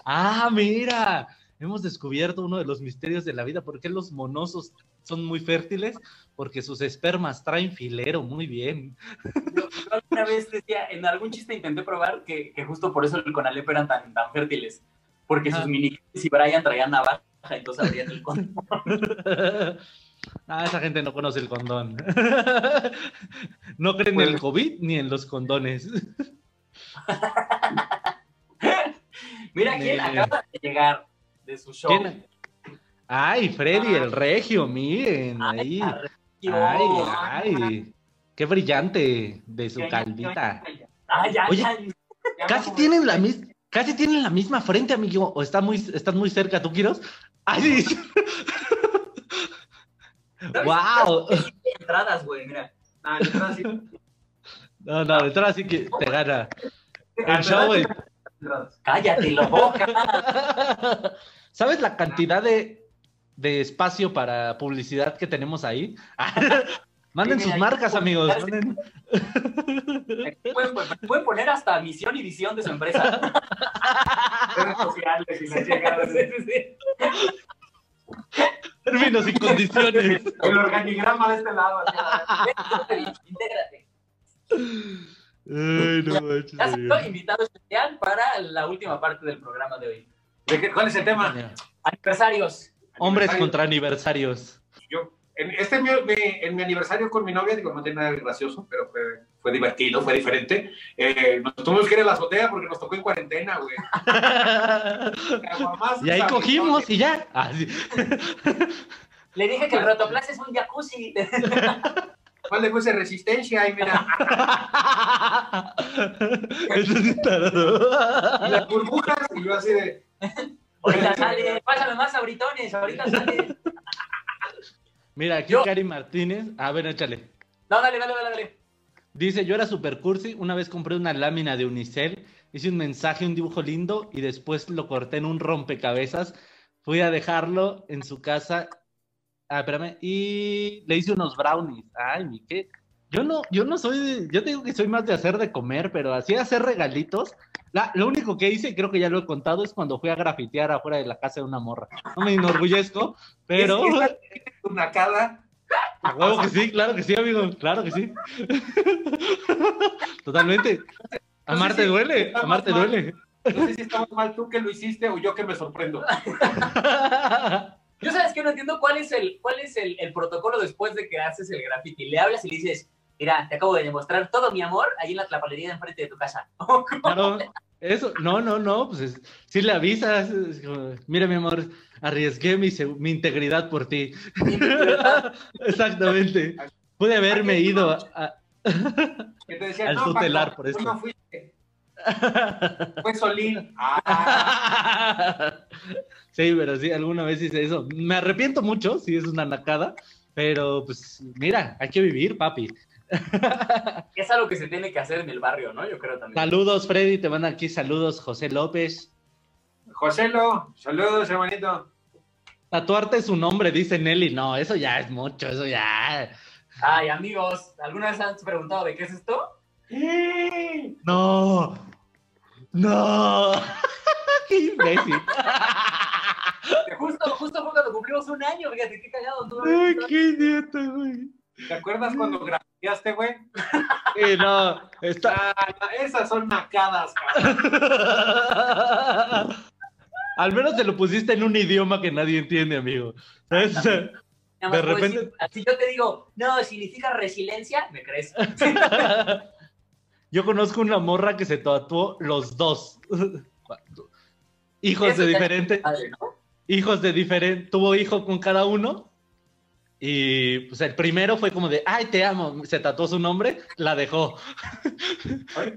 Ah, mira. Hemos descubierto uno de los misterios de la vida. ¿Por qué los monosos son muy fértiles? Porque sus espermas traen filero, muy bien. Yo, yo alguna vez decía, en algún chiste intenté probar que, que justo por eso el Conalep eran tan, tan fértiles. Porque sus mini y Brian traían navaja, entonces abrían el condón. Ah, esa gente no conoce el condón. No creen en el COVID ni en los condones. Mira quién acaba de llegar de su show. ¿Quién? Ay, Freddy, el regio, miren, ahí. Ay, Ay. Qué brillante de su ay, Oye, Casi tienen la misma, casi tienen la misma frente, amigo. O está muy, estás muy cerca, ¿tú quieres? Ay, wow. Entradas, güey, mira. Entradas. No, no, detrás sí que te gana. El show, güey. Cállate, la boca. ¿Sabes la cantidad de, de espacio para publicidad que tenemos ahí? Manden sus marcas, amigos. manden. Pueden, pueden poner hasta misión y visión de su empresa. Redes sociales y. Términos y condiciones. El organigrama de este lado. Intégrate. Ay, no manches, soy invitado especial para la última parte del programa de hoy. ¿De qué- ¿Cuál es el tema? Aniversarios. Hombres Aniversario. contra aniversarios. Yo, en, este es mi, mi- en mi aniversario con mi novia, digo, no tiene nada de gracioso, pero fue, fue divertido, fue diferente. Eh, nos tuvimos que ir a la azotea porque nos tocó en cuarentena, güey. Y ahí cogimos y ya. Ah, sí. Le dije que el rotoplas es un jacuzzi. ¿Cuál le puse resistencia? Y mira, Eso sí y las burbujas, y yo así de. Ahorita sale, pásame más abritones, ahorita sale. Mira, aquí Yo- Cari Martínez. A ver, échale. No, dale, dale, dale, dale. Dice, yo era super cursi, una vez compré una lámina de Unicel, hice un mensaje, un dibujo lindo y después lo corté en un rompecabezas, fui a dejarlo en su casa, ah, espérame, y le hice unos brownies. Ay, mi qué. Yo no, yo no soy, de- yo te digo que soy más de hacer de comer, pero así hacer regalitos. La, lo único que hice, creo que ya lo he contado, es cuando fui a grafitear afuera de la casa de una morra. No me enorgullezco, pero... Es una cada. A huevo que sí, claro que sí, amigo, claro que sí. Totalmente. Amarte duele, amarte duele. No sé si estamos mal tú que lo hiciste o yo que me sorprendo. Yo sabes que no entiendo cuál es el, cuál es el, el protocolo después de que haces el graffiti. Le hablas y le dices, mira, te acabo de demostrar todo mi amor ahí en la tlapalería de enfrente de tu casa. Claro, eso, no, no, no, pues es- si le avisas, es como, mira mi amor, arriesgué mi, mi integridad por ti. Exactamente. Pude haberme ido a, a- Que te decía, Al no, tutelar por esto. no fuiste. Fue Solín. Ah, Sí, pero sí, alguna vez hice eso. Me arrepiento mucho, sí, es una nacada, pero pues mira, hay que vivir, papi. Es algo que se tiene que hacer en el barrio, ¿no? Yo creo también. Saludos, Freddy, te mandan aquí saludos, José López. Joselo, saludos, hermanito. Tatuarte su nombre, dice Nelly. No, eso ya es mucho, eso ya. Ay, amigos, ¿alguna vez han preguntado de qué es esto? No, no. Qué imbécil. Justo, justo fue cuando cumplimos un año, fíjate, qué cagado. tú. Ay, qué idiota, güey. ¿Te acuerdas cuando grafiaste, güey? Sí, no, está. Ah, esas son nacadas, cabrón. Al menos te lo pusiste en un idioma que nadie entiende, amigo. ¿Sabes? Más de puedo repente- decir, si yo te digo, no, significa resiliencia, me crees. Yo conozco una morra que se tatuó los dos. Hijos de diferente, Padre, ¿no? hijos de diferente, tuvo hijo con cada uno. Y pues el primero fue como de, ay, te amo, se tatuó su nombre, la dejó.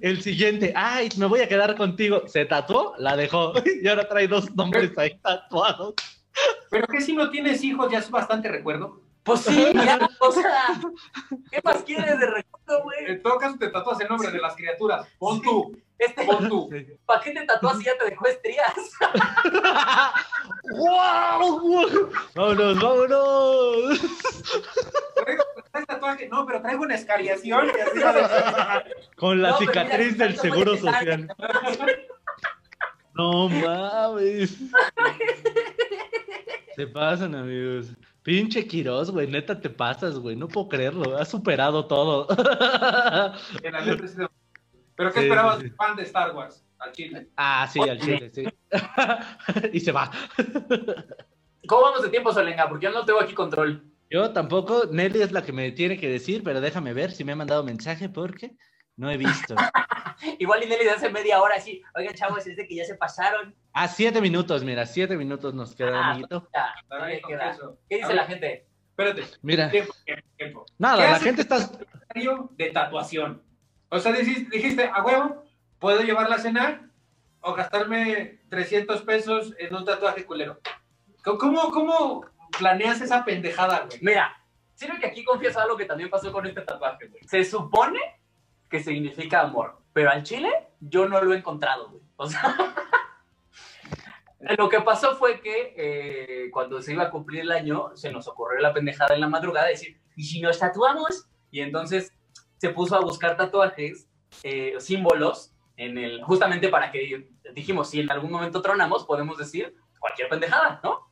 El siguiente, ay, me voy a quedar contigo, se tatuó, la dejó. Y ahora trae dos nombres ahí tatuados. Pero que si no tienes hijos ya es bastante recuerdo. Pues sí, ya, o sea, ¿qué más quieres de recuerdo, güey? En todo caso te tatúas el nombre de las criaturas. Pon tú, Este, pon tú. ¿para qué te tatúas si ya te dejó estrías? ¡Wow! ¡Vámonos, vámonos! Traigo, ¿traes tatuaje? No, pero traigo una escariación. Con la No, cicatriz mira, del seguro social. No mames. Se pasan, amigos. Pinche Quiroz, güey, neta te pasas, güey. No puedo creerlo. Has superado todo. ¿Pero qué Sí, esperabas sí, fan de Star Wars? Al chile. ah, sí, al chile, sí. y se va. ¿Cómo vamos de tiempo, Solenga? Porque yo no tengo aquí control. Yo tampoco, Nelly es la que me tiene que decir, pero déjame ver si me ha mandado mensaje porque no he visto. Igual y Nelly hace media hora así. Oigan, chavos, es de que ya se pasaron. Ah, siete minutos, mira, siete minutos nos queda, Ah, amiguito. Ya, todavía bien, queda. ¿Qué A dice ver, la gente? Espérate, Mira, tiempo, tiempo, tiempo. ¿Qué nada, la gente está... De tatuación. O sea, dijiste, dijiste, a huevo, ¿puedo llevarla a cenar o gastarme 300 pesos en un tatuaje culero? ¿Cómo, cómo, cómo planeas esa pendejada, güey? Mira, sirve que aquí confieso algo que también pasó con este tatuaje, güey. Se supone que significa amor, pero al chile yo no lo he encontrado, güey. O sea, lo que pasó fue que eh, cuando se iba a cumplir el año, se nos ocurrió la pendejada en la madrugada de decir, ¿y si nos tatuamos? Y entonces se puso a buscar tatuajes, eh, símbolos, en el, justamente para que dijimos, si en algún momento tronamos, podemos decir cualquier pendejada, ¿no?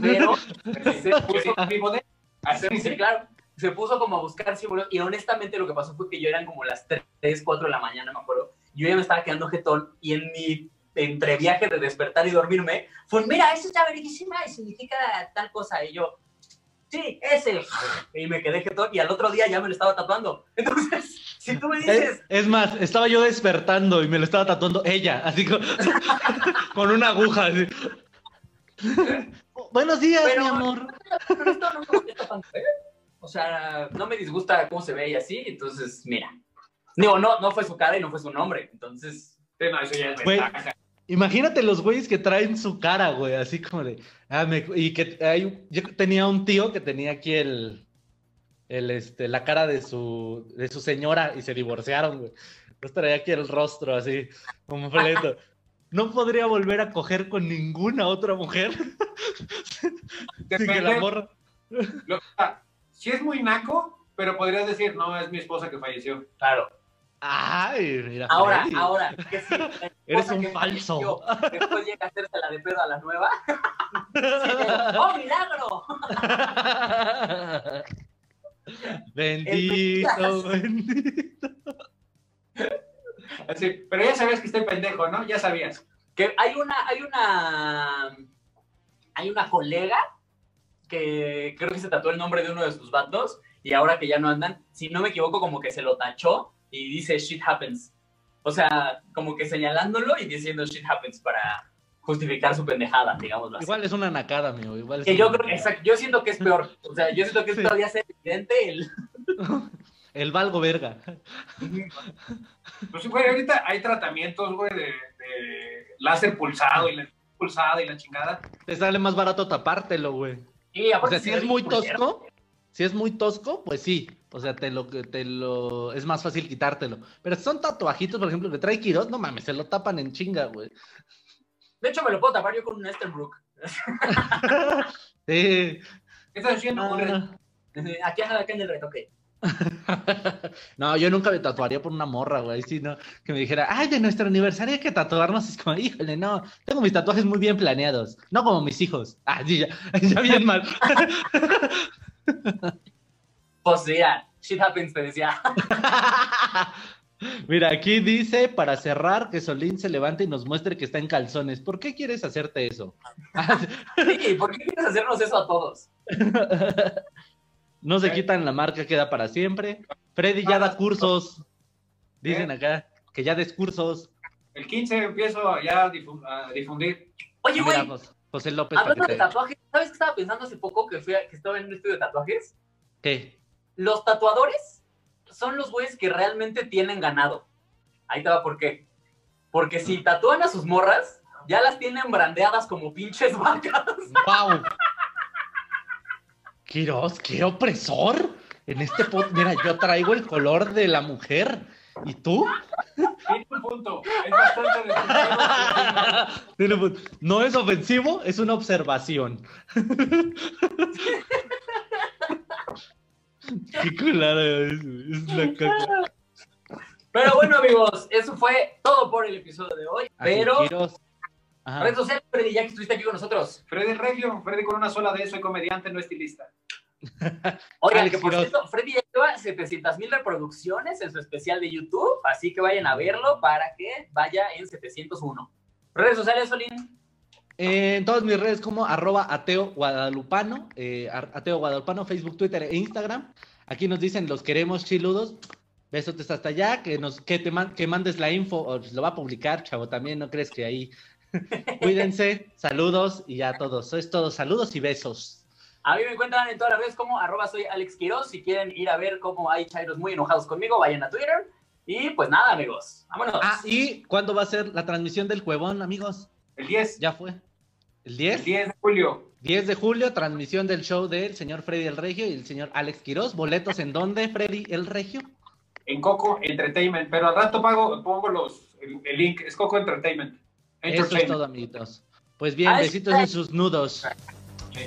Pero se puso Mi bodega. Así, Sí, sí, claro. Se puso como a buscar símbolos y honestamente lo que pasó fue que yo eran como las 3, 4 de la mañana, me acuerdo. Yo ya me estaba quedando jetón y en mi entre viaje de despertar y dormirme fue, mira, esto está verguísima y significa tal cosa. Y yo, sí, ese. Y me quedé jetón y al otro día ya me lo estaba tatuando. Entonces, si tú me Es, dices, es más, estaba yo despertando y me lo estaba tatuando ella, así con, con una aguja. así. Buenos días, Pero- mi amor. pero esto no me molesta tanto, ¿eh? O sea, no me disgusta cómo se ve y así, entonces, mira. Digo, no, no fue su cara y no fue su nombre, entonces... No, eso ya es ventaja. Imagínate los güeyes que traen su cara, güey, así como de. Ah, me- y que hay, yo tenía un tío que tenía aquí el, el este, la cara de su, de su señora y se divorciaron, güey. Entonces traía aquí el rostro así, completo. No podría volver a coger con ninguna otra mujer. Sin que la morra. lo- ah, si es muy naco, pero podrías decir, no, es mi esposa que falleció. Claro. Ay, mira. Ahora, Freddy, ahora, que la Eres un que falso. falleció Después llega a hacerse la de pedo a la nueva. Sí, ¡Oh, milagro! bendito, bendito. Así, pero ya sabías que estoy pendejo, ¿no? Ya sabías. Que hay una, hay una, hay una colega que creo que se tatuó el nombre de uno de sus bandos y ahora que ya no andan, si no me equivoco, como que se lo tachó y dice shit happens. O sea, como que señalándolo y diciendo shit happens para justificar su pendejada, digámoslo así. Igual es una nacada, amigo. Igual es Que yo creo, exacto, yo siento que es peor. O sea, yo siento que es Sí. todavía ser evidente el... El valgo verga. Pues, güey, ahorita hay tratamientos, güey, de, de láser pulsado y la pulsada y la chingada. Te sale más barato tapártelo, güey. O sea, si es muy tosco, si es muy tosco, pues sí. O sea, te lo, te lo, es más fácil quitártelo. Pero son tatuajitos, por ejemplo, que trae Quiroz, no mames, se lo tapan en chinga, güey. De hecho, me lo puedo tapar yo con un Esterbrook. Sí. ¿Qué estás haciendo? Un Ah. Aquí anda acá en el retoque. No, yo nunca me tatuaría por una morra, güey. Si no, que me dijera, ay, de nuestro aniversario hay que tatuarnos. Es como, híjole, no. Tengo mis tatuajes muy bien planeados. No como mis hijos. Ah, sí, ya, ya bien mal. Pues mira, shit happens, te decía. Mira, aquí dice para cerrar que Solín se levante y nos muestre que está en calzones. ¿Por qué quieres hacerte eso? Sí, ¿por qué quieres hacernos eso a todos? No se quitan la marca, queda para siempre. Freddy ya da cursos. Dicen acá que ya des cursos. El 15 empiezo ya a difu- a difundir. Oye, güey, Jos- José López. hablando que de tatuajes, ¿sabes qué estaba pensando hace poco que, fui a- que estaba en un estudio de tatuajes? ¿Qué? Los tatuadores son los güeyes que realmente tienen ganado. Ahí te va por qué. Porque si tatúan a sus morras, ya las tienen brandeadas como pinches vacas. ¡Wow! Quiroz, qué opresor. En este pod- mira, yo traigo el color de la mujer. ¿Y tú? Tiene un punto. Es bastante defensivo. Tiene pu- No es ofensivo, es una observación. Qué culada es, es una caca. Pero bueno, amigos, eso fue todo por el episodio de hoy. Así, Pero Quiroz, Ajá. Redes sociales, Freddy, ya que estuviste aquí con nosotros. Freddy Regio, Freddy con una sola de soy comediante, no estilista. Oigan, que por cierto, Freddy ya lleva 700 mil reproducciones en su especial de YouTube, así que vayan a verlo para que vaya en 701. Redes sociales, Solín. Eh, en todas mis redes como arroba ateo guadalupano, eh, ateo guadalupano, Facebook, Twitter e Instagram. Aquí nos dicen los queremos chiludos. Besotes hasta allá, que nos, que te man- que mandes la info, o lo va a publicar, chavo, también, no crees que ahí. Cuídense, saludos y ya todos. Eso es todo, saludos y besos. A mí me encuentran en todas las redes como arroba soy Alex Quiroz. Si quieren ir a ver cómo hay chairos muy enojados conmigo, vayan a Twitter. Y pues nada, amigos. Vámonos. Ah, ¿y cuándo va a ser la transmisión del Cuevón, amigos? El 10. Ya fue. ¿El El 10? 10 de julio. 10 de julio, transmisión del show del señor Freddy el Regio y el señor Alex Quiroz. ¿Boletos en dónde, Freddy el Regio? En Coco Entertainment. Pero al rato pago, pongo los, el, el link. Es Coco Entertainment. Eso es todo, amiguitos. Pues bien, besitos en sus nudos.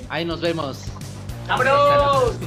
Ahí nos vemos. Uh.